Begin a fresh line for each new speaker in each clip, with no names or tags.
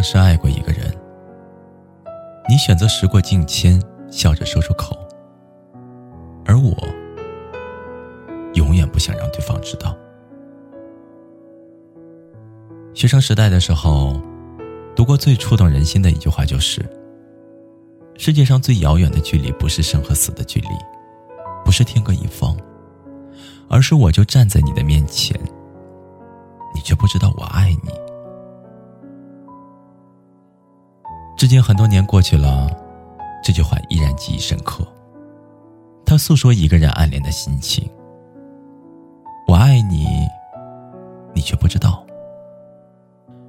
我们同样是爱过一个人，你选择时过境迁，笑着说出口，而我永远不想让对方知道。学生时代的时候，读过最触动人心的一句话就是：“世界上最遥远的距离，不是生和死的距离，不是天各一方，而是我就站在你的面前，你却不知道我爱你。”至今很多年过去了，这句话依然记忆深刻。他诉说一个人暗恋的心情。我爱你，你却不知道。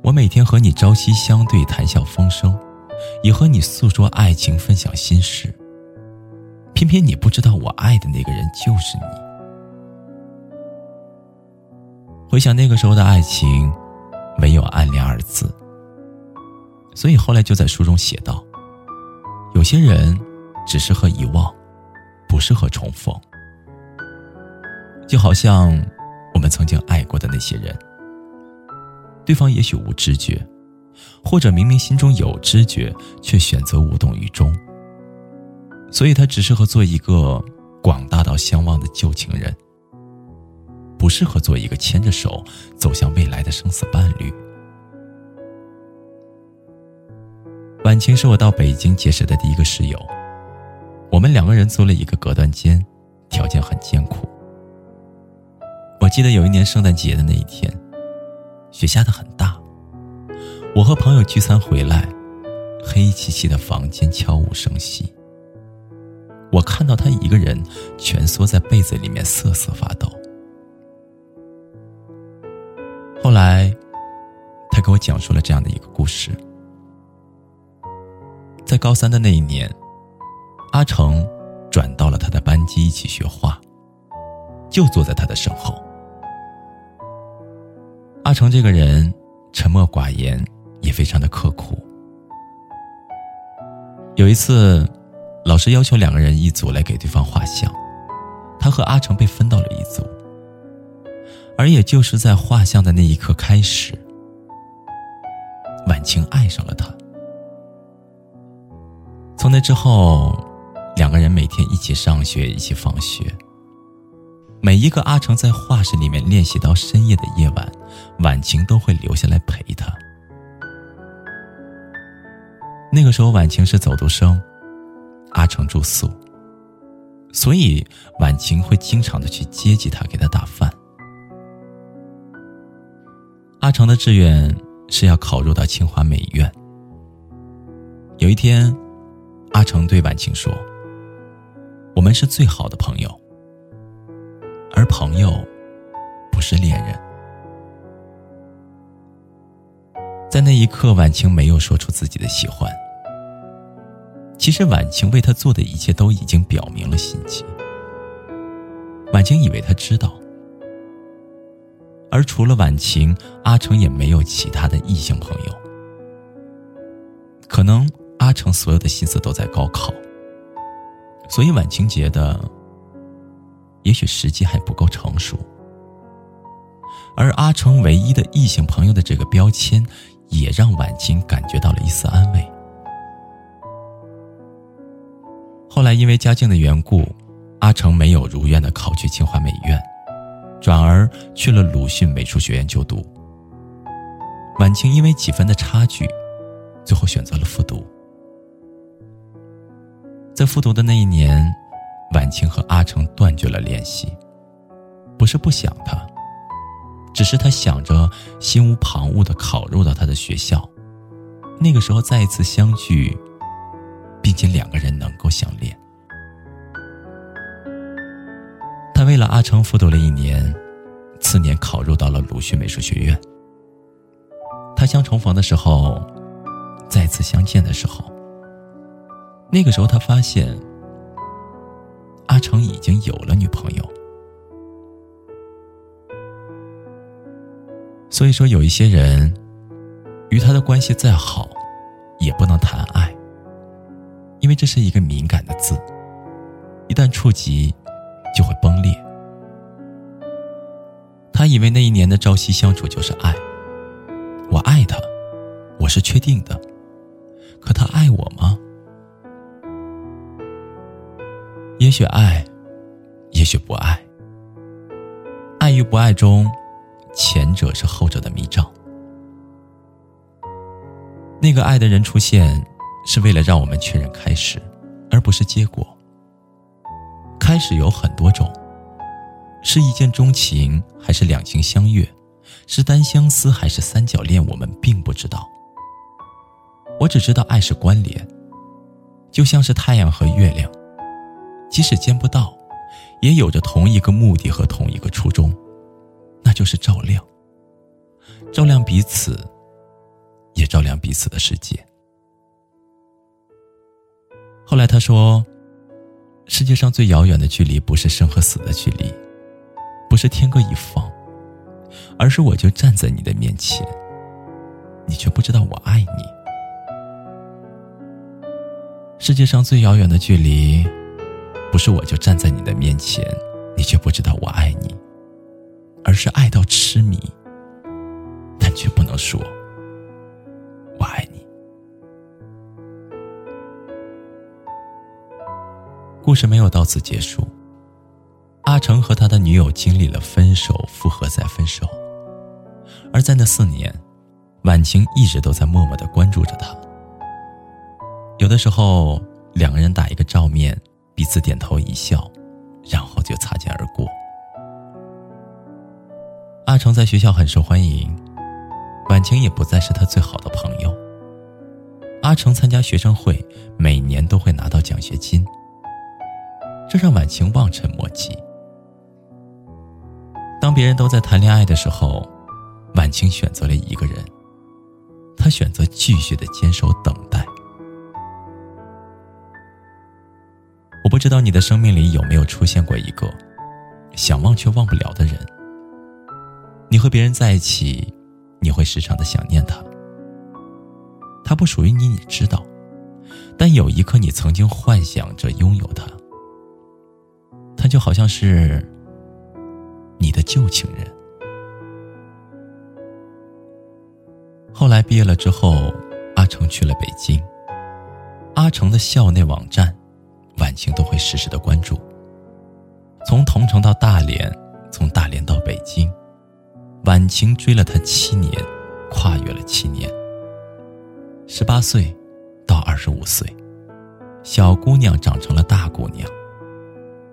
我每天和你朝夕相对，谈笑风生，也和你诉说爱情，分享心事。偏偏你不知道，我爱的那个人就是你。回想那个时候的爱情，没有暗恋二字。所以后来就在书中写道：“有些人只适合遗忘，不适合重逢。就好像我们曾经爱过的那些人，对方也许无知觉，或者明明心中有知觉，却选择无动于衷。所以他只适合做一个广大到相望的旧情人，不适合做一个牵着手走向未来的生死伴侣。”婉晴是我到北京结识的第一个室友，我们两个人租了一个隔断间，条件很艰苦。我记得有一年圣诞节的那一天，雪下的很大，我和朋友聚餐回来，黑漆漆的房间悄无声息。我看到他一个人蜷缩在被子里面瑟瑟发抖。后来，他给我讲述了这样的一个故事。在高三的那一年，阿成转到了他的班级一起学画，就坐在他的身后。阿成这个人沉默寡言，也非常的刻苦。有一次，老师要求两个人一组来给对方画像，他和阿成被分到了一组。而也就是在画像的那一刻开始，婉晴爱上了他。从那之后，两个人每天一起上学，一起放学。每一个阿成在画室里面练习到深夜的夜晚，婉晴都会留下来陪他。那个时候，婉晴是走读生，阿成住宿，所以婉晴会经常的去接济他，给他打饭。阿成的志愿是要考入到清华美院。有一天。阿成对婉晴说：“我们是最好的朋友，而朋友不是恋人。”在那一刻，婉晴没有说出自己的喜欢。其实，婉晴为他做的一切都已经表明了心迹。婉晴以为他知道，而除了婉晴，阿成也没有其他的异性朋友。可能。阿成所有的心思都在高考，所以婉晴觉得，也许时机还不够成熟。而阿成唯一的异性朋友的这个标签，也让婉晴感觉到了一丝安慰。后来因为家境的缘故，阿成没有如愿的考去清华美院，转而去了鲁迅美术学院就读。婉晴因为几分的差距，最后选择了复读。在复读的那一年，婉晴和阿成断绝了联系。不是不想他，只是他想着心无旁骛的考入到他的学校，那个时候再一次相聚，并且两个人能够相恋。他为了阿成复读了一年，次年考入到了鲁迅美术学院。他相重逢的时候，再次相见的时候，那个时候他发现阿成已经有了女朋友。所以说，有一些人与他的关系再好，也不能谈爱，因为这是一个敏感的字，一旦触及，就会崩裂。他以为那一年的朝夕相处就是爱。我爱他，我是确定的。可他爱我吗？也许爱，也许不爱。爱与不爱中，前者是后者的迷障。那个爱的人出现，是为了让我们确认开始，而不是结果。开始有很多种，是一见钟情，还是两情相悦？是单相思还是三角恋？我们并不知道。我只知道爱是关联，就像是太阳和月亮，即使见不到，也有着同一个目的和同一个初衷，那就是照亮，照亮彼此，也照亮彼此的世界。后来他说：“世界上最遥远的距离，不是生和死的距离，不是天各一方。”而是我就站在你的面前，你却不知道我爱你。世界上最遥远的距离，不是我就站在你的面前，你却不知道我爱你，而是爱到痴迷，但却不能说“我爱你”。故事没有到此结束。阿成和他的女友经历了分手、复合再分手，而在那四年，婉晴一直都在默默的关注着他。有的时候，两个人打一个照面，彼此点头一笑，然后就擦肩而过。阿成在学校很受欢迎，婉晴也不再是他最好的朋友。阿成参加学生会，每年都会拿到奖学金，这让婉晴望尘莫及。当别人都在谈恋爱的时候，婉清选择了一个人。她选择继续的坚守等我不知道你的生命里有没有出现过一个想忘却忘不了的人。你和别人在一起，你会时常的想念他。他不属于你，你知道，但有一刻你曾经幻想着拥有他。他就好像是。你的旧情人。后来毕业了之后，阿成去了北京。阿成的校内网站，晚晴都会时时的关注。从桐城到大连，从大连到北京，晚晴追了他七年，跨越了七年。十八岁到二十五岁，小姑娘长成了大姑娘。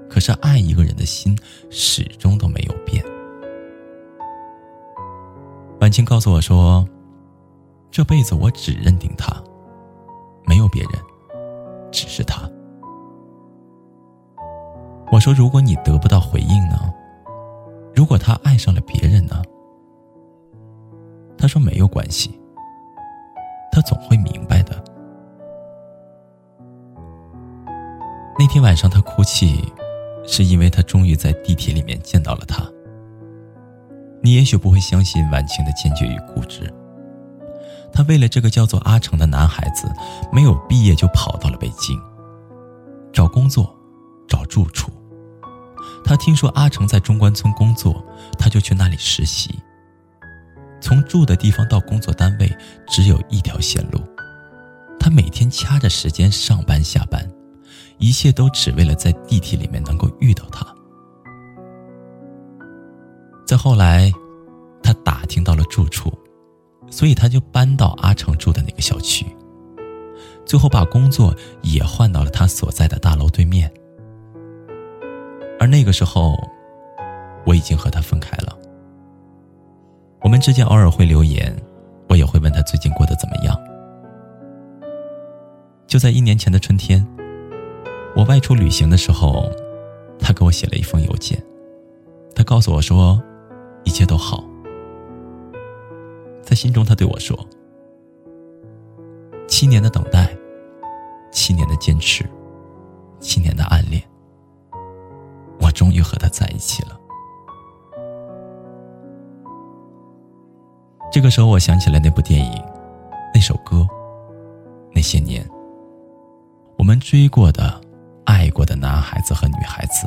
可是爱一个人的心始终都没有变。婉清告诉我说：“这辈子我只认定他，没有别人，只是他。”我说：“如果你得不到回应呢？如果他爱上了别人呢？”他说：“没有关系，他总会明白的。”那天晚上，他哭泣。是因为他终于在地铁里面见到了他。你也许不会相信婉晴的坚决与固执。他为了这个叫做阿成的男孩子，没有毕业就跑到了北京，找工作，找住处。他听说阿成在中关村工作，他就去那里实习。从住的地方到工作单位只有一条线路，他每天掐着时间上班下班。一切都只为了在地铁里面能够遇到他。再后来，他打听到了住处，所以他就搬到阿成住的那个小区。最后把工作也换到了他所在的大楼对面。那个时候，我已经和他分开了。我们之间偶尔会留言，我也会问他最近过得怎么样。就在一年前的春天。我外出旅行的时候，他给我写了一封邮件，他告诉我说，一切都好。在心中，他对我说：“七年的等待，七年的坚持，七年的暗恋，终于和他在一起了。”这个时候，我想起了那部电影，那首歌，那些年，我们追过的、爱过的男孩子和女孩子。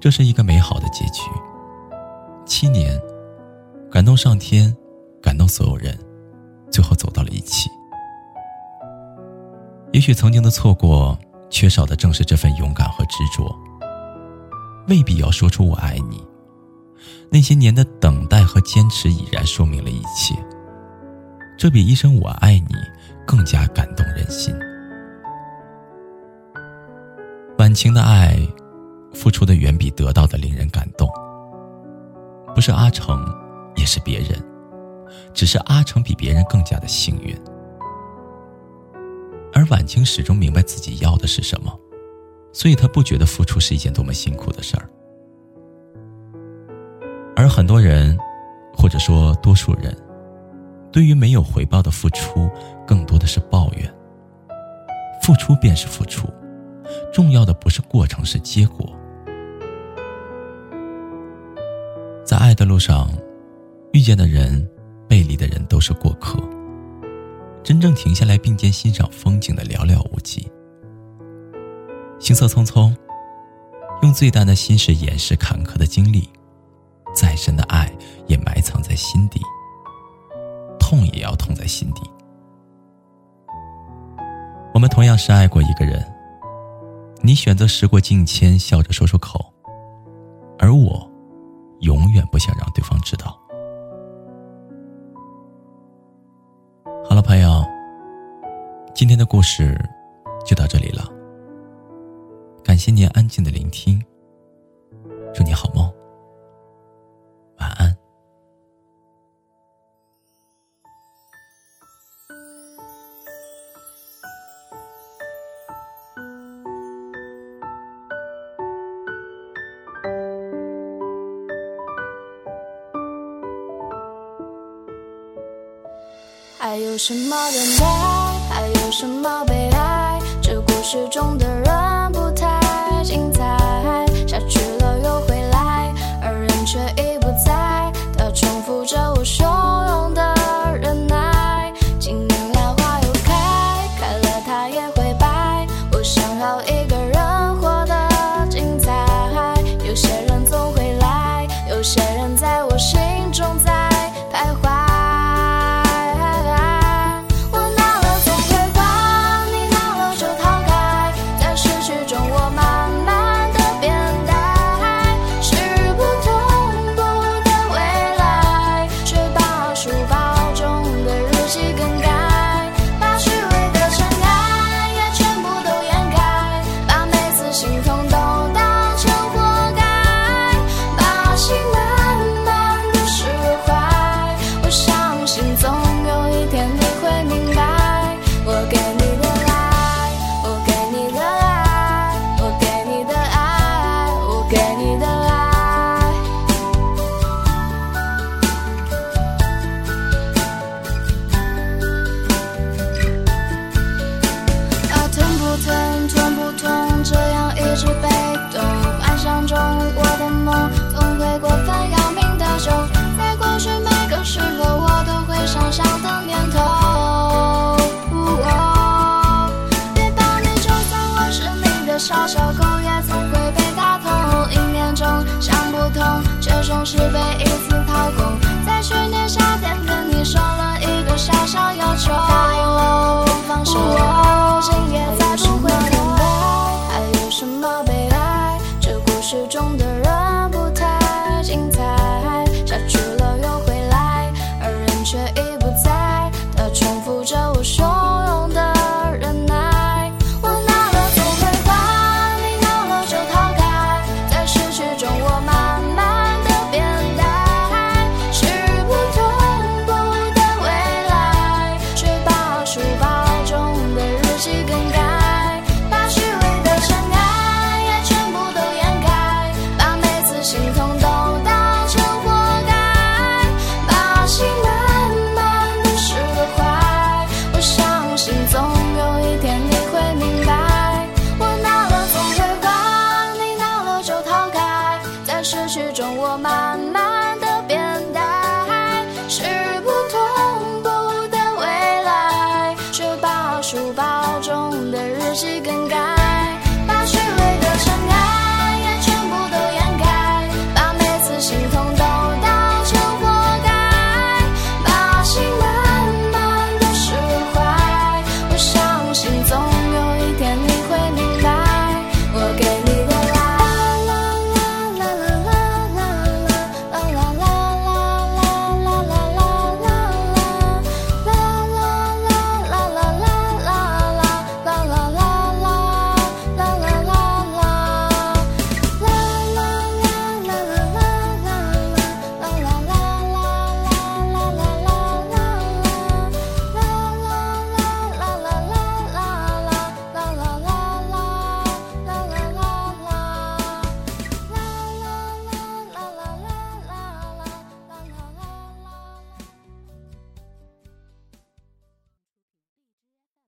这是一个美好的结局。七年，感动上天，感动所有人，最后走到了一起。也许曾经的错过，缺少的正是这份勇敢和执着。未必要说出“我爱你”，那些年的等待和坚持已然说明了一切。这比一声“我爱你”更加感动人心。晚晴的爱。付出的远比得到的令人感动。不是阿成，也是别人，只是阿成比别人更加的幸运。而婉清始终明白自己要的是什么，所以她不觉得付出是一件多么辛苦的事儿。而很多人，或者说多数人，对于没有回报的付出，更多的是抱怨。付出便是付出，重要的不是过程，是结果。在爱的路上，遇见的人、背离的人都是过客。真正停下来并肩欣赏风景的寥寥无几。行色匆匆，用最淡的心事掩饰坎坷的经历，再深的爱也埋藏在心底，痛也要痛在心底。我们同样是爱过一个人，你选择时过境迁，笑着说出口，而我。永远不想让对方知道。好了，朋友，今天的故事就到这里了。感谢您安静的聆听，祝你好梦。
晚安还有什么等待？什么悲哀？这故事中的是被一次掏空，在去年夏天。